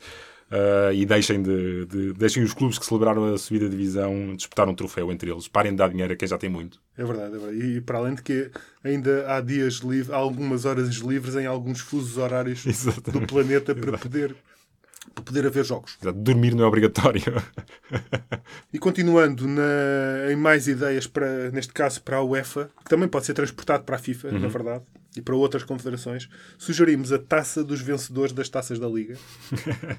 Uh, e deixem, de, de- deixem os clubes que celebraram a subida de divisão disputar um troféu entre eles. Parem de dar dinheiro a quem já tem muito. É verdade, é verdade. E para além de que ainda há dias livres, há algumas horas livres em alguns fusos horários *laughs* Exatamente. do planeta para poder, para poder haver jogos. Dormir não é obrigatório. E continuando na- em mais ideias, para, neste caso para a UEFA, que também pode ser transportado para a FIFA, na verdade, e para outras confederações, sugerimos a taça dos vencedores das taças da Liga. *laughs*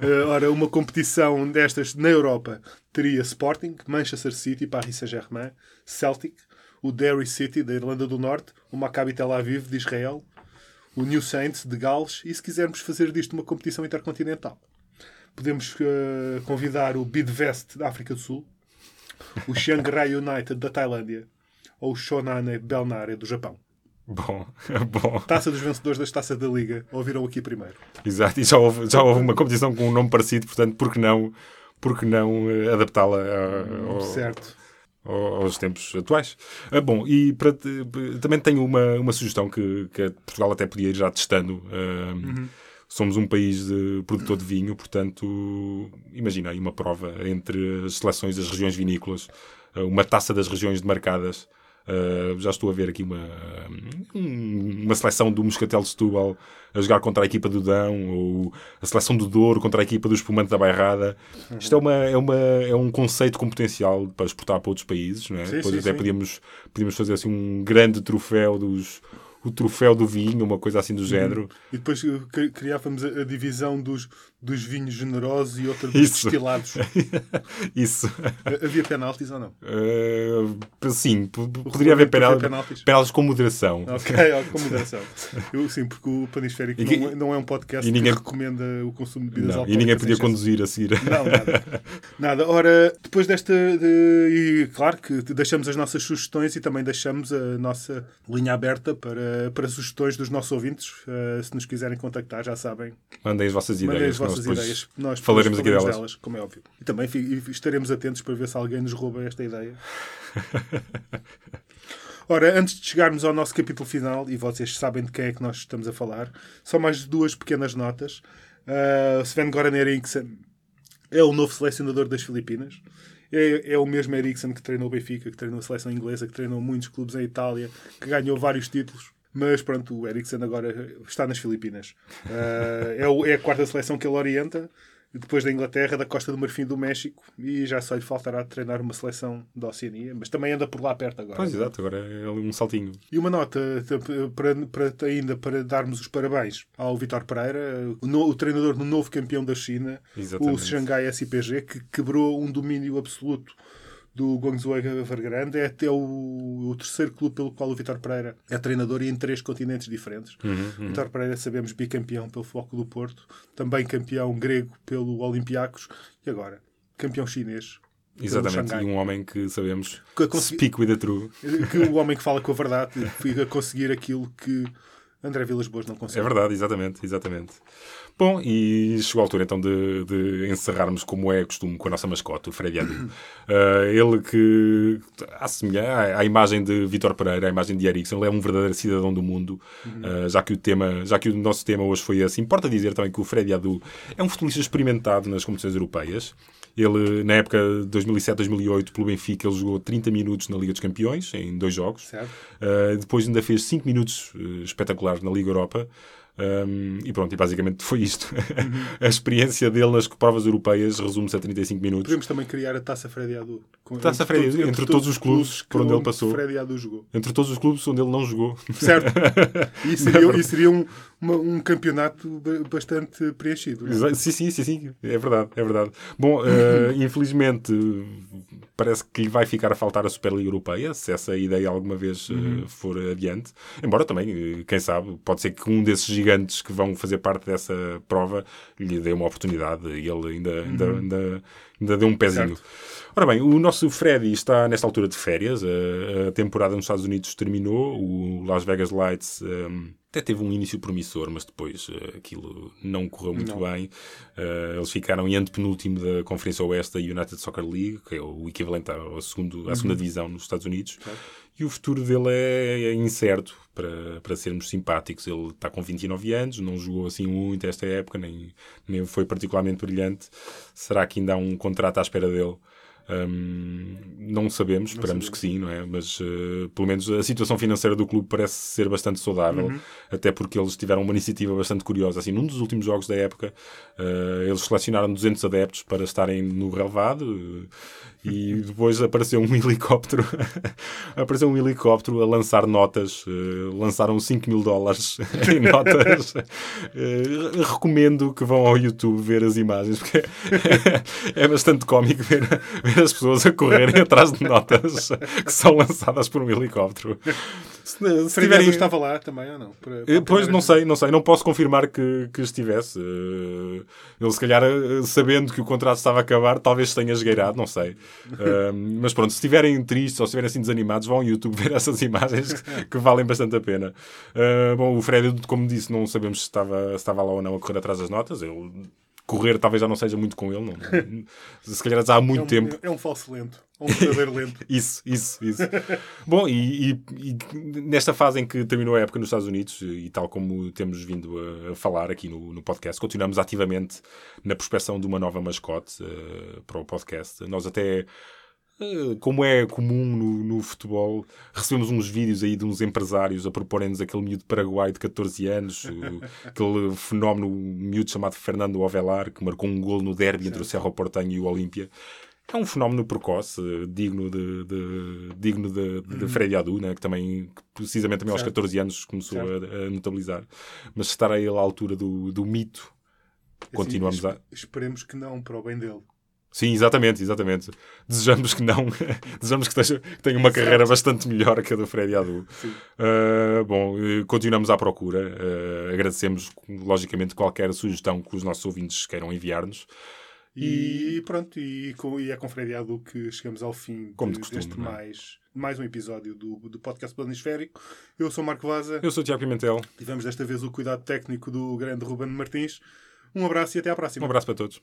Eh, ora, uma competição destas na Europa teria Sporting, Manchester City, Paris Saint-Germain, Celtic, o Derry City, da Irlanda do Norte, o Maccabi Tel Aviv, de Israel, o New Saints, de Gales, e se quisermos fazer disto uma competição intercontinental. Podemos eh, convidar o Bidvest da África do Sul, o Chiang Rai United da Tailândia ou o Shonane Belnare do Japão. bom, *laughs* bom. Taça dos vencedores das taças da Liga. Ouviram aqui primeiro. Exato. E já houve, já houve uma competição com um nome parecido, portanto, por que não, por que não eh, adaptá-la a- ao- Certo. Ao- aos tempos atuais? Ah, bom, e para também tenho uma, uma sugestão que, que Portugal até podia ir já testando. Ah, Somos um país de produtor de vinho, portanto, imagina aí uma prova entre as seleções das regiões vinícolas, ah, uma taça das regiões demarcadas. Ah, já estou a ver aqui uma, um- uma seleção do Moscatel de Setúbal a jogar contra a equipa do Dão, ou a seleção do Douro contra a equipa do Espumante da Bairrada. Isto é, uma, é, uma, é um conceito com potencial para exportar para outros países. Não é? Sim, Depois sim, até sim. Podíamos, podíamos fazer assim um grande troféu dos o troféu do vinho, uma coisa assim do género. E depois cri- criávamos a divisão dos, dos vinhos generosos e outra dos Isso. destilados. *laughs* Isso. Havia penaltis ou não? Uh, sim, poderia haver penal, penaltis? penaltis com moderação. Ok, *laughs* com moderação. Eu, sim, porque o Panisférico E não, é, não é um podcast e ninguém- que recomenda o consumo de bebidas Não, e alcoólicas. ninguém podia conduzir a seguir. Não, nada. *laughs* Nada. Ora, depois desta. de- e claro que deixamos as nossas sugestões e também deixamos a nossa linha aberta para, para sugestões dos nossos ouvintes. Eh, se nos quiserem contactar, já sabem. Mandem as vossas Mandem ideias. as nós vossas depois ideias. Nós falaremos aqui delas. como é óbvio. E também estaremos atentos para ver se alguém nos rouba esta ideia. *laughs* Ora, antes de chegarmos ao nosso capítulo final, e vocês sabem de quem é que nós estamos a falar, só mais duas pequenas notas. Uh, Sven Goran Eriksson é o novo selecionador das Filipinas. É, é o mesmo Eriksson que treinou o Benfica, que treinou a seleção inglesa, que treinou muitos clubes em Itália, que ganhou vários títulos. Mas pronto, o Eriksen agora está nas Filipinas. Uh, é, o- é a quarta seleção que ele orienta, depois da Inglaterra, da Costa do Marfim do México, e já só lhe faltará treinar uma seleção da Oceania, mas também anda por lá perto agora. Pois, exato, agora é um saltinho. E uma nota para, para- ainda para darmos os parabéns ao Vitor Pereira, o, no- o treinador do novo campeão da China, Exatamente. o Xangai SIPG, que quebrou um domínio absoluto do Guangzhou Evergrande. É até o, o terceiro clube pelo qual o Vitor Pereira é treinador e em três continentes diferentes. Uhum, Vitor Pereira, sabemos, bicampeão pelo Foco do Porto, também campeão grego pelo Olympiacos e agora campeão chinês. Exatamente, e um homem que sabemos Que consegui- speak with the que o homem que fala com a verdade fica a conseguir aquilo que André Vilas Boas não É consegue. verdade, exatamente, exatamente. Bom, e chegou a altura então de, de encerrarmos, como é costume, com a nossa mascote, o Freddy Adu. Uh, *clears throat* ele que, à, à imagem de Vítor Pereira, à imagem de Ericsson, ele é um verdadeiro cidadão do mundo, uh, já, que o tema, já que o nosso tema hoje foi assim. Importa dizer também que o Freddy Adu é um futebolista experimentado nas competições europeias. Ele, na época de 2007-2008, pelo Benfica, ele jogou 30 minutos na Liga dos Campeões, em dois jogos. Certo. Uh, depois ainda fez 5 minutos uh, espetaculares na Liga Europa. Um, e pronto, e basicamente foi isto. *laughs* a experiência dele nas provas europeias resume-se a 35 minutos. Podemos também criar a Taça Freddy Adu. Taça entre Freddy todos- Adu, entre todos os clubes por onde ele passou. Freddy Adu jogou. Entre todos os clubes onde ele não jogou. Certo. *laughs* E seria, e seria um, uma- um campeonato ba- bastante preenchido. é? Sim, sim, sim, sim, é verdade, é verdade. Bom, eh, *laughs* infelizmente parece que lhe vai ficar a faltar a Superliga Europeia, se essa ideia alguma vez eh, for adiante. Embora também, eh, quem sabe, pode ser que um desses gigantes que vão fazer parte dessa prova lhe dê uma oportunidade e ele ainda, ainda, ainda, ainda dê um pezinho. Ora bem, o nosso Freddy está nesta altura de férias. A, a temporada nos Estados Unidos terminou. O Las Vegas Lights um, até teve um início promissor, mas depois uh, aquilo não correu muito bem. Uh, eles ficaram em antepenúltimo da Conferência Oeste da United Soccer League, que é o equivalente ao segundo, à segunda divisão nos Estados Unidos. E o futuro dele é, é incerto, para, para sermos simpáticos. Ele está com 29 anos, não jogou assim muito esta época, nem, nem foi particularmente brilhante. Será que ainda há um contrato à espera dele? Hum, não sabemos, esperamos que sim, não é? Mas uh, pelo menos a situação financeira do clube parece ser bastante saudável, Uhum. até porque eles tiveram uma iniciativa bastante curiosa. Assim, num dos últimos jogos da época, uh, eles selecionaram 200 adeptos para estarem no relevado uh, e depois apareceu um helicóptero *laughs* apareceu um helicóptero a lançar notas, uh, lançaram 5 mil dólares *laughs* em notas. Uh, recomendo que vão ao YouTube ver as imagens, porque *laughs* é bastante cómico ver, ver as pessoas a correrem atrás de notas que são lançadas por um helicóptero. Se, se tiverem... Estava lá também ou não? Para- para Eh, Pois não sei, não sei, não posso confirmar que, que estivesse. Eh, Ele, se calhar, eh, sabendo que o contrato estava a acabar, talvez tenha esgueirado, não sei. *laughs* Mas pronto, se estiverem tristes ou se estiverem assim desanimados, vão ao YouTube ver essas *laughs* imagens que, valem bastante a pena. Bom, o Fred, como disse, não sabemos se estava, se estava lá ou não a correr atrás das notas. Ele, correr talvez já não seja muito com ele, não, *laughs* se calhar já há muito é um, tempo. É um falso lento. Ou um verdadeiro lento. *laughs* Isso, isso, isso. Bom, e, e- e nesta fase em que terminou a época nos Estados Unidos, e tal como temos vindo a, a falar aqui no, no podcast, continuamos ativamente na prospecção de uma nova mascote eh, para o podcast. Nós até. Eh, Como é comum no, no futebol, recebemos uns vídeos aí de uns empresários a proporem-nos aquele miúdo paraguai de 14 anos, o- *laughs* aquele fenómeno miúdo chamado Fernando Ovelar, que marcou um gol no derby entre o Cerro Porteño e o Olímpia. É um fenómeno precoce, eh, digno de, de- digno de, de Freddy Adu, né, que também, que precisamente também aos Certo. 14 anos começou a, a notabilizar. Mas estar a ele à altura do, do mito, continuamos Assim, a... es- Esperemos que não, para o bem dele. Sim, exatamente, exatamente. Desejamos que não. *laughs* Desejamos que, esteja- que tenha uma carreira bastante melhor que a do Freddy Adu. Uh, bom, eh, continuamos à procura. Uh, agradecemos, logicamente, qualquer sugestão que os nossos ouvintes queiram enviar-nos. E, pronto, e, com- e é com Freddy Adu que chegamos ao fim Como de- costume, deste é? mais, mais um episódio do, do podcast Planisférico. Eu sou o Marco Vaza. Eu sou o Tiago Pimentel. Tivemos desta vez o cuidado técnico do grande Ruben Martins. Um abraço e até à Um próxima. abraço para todos.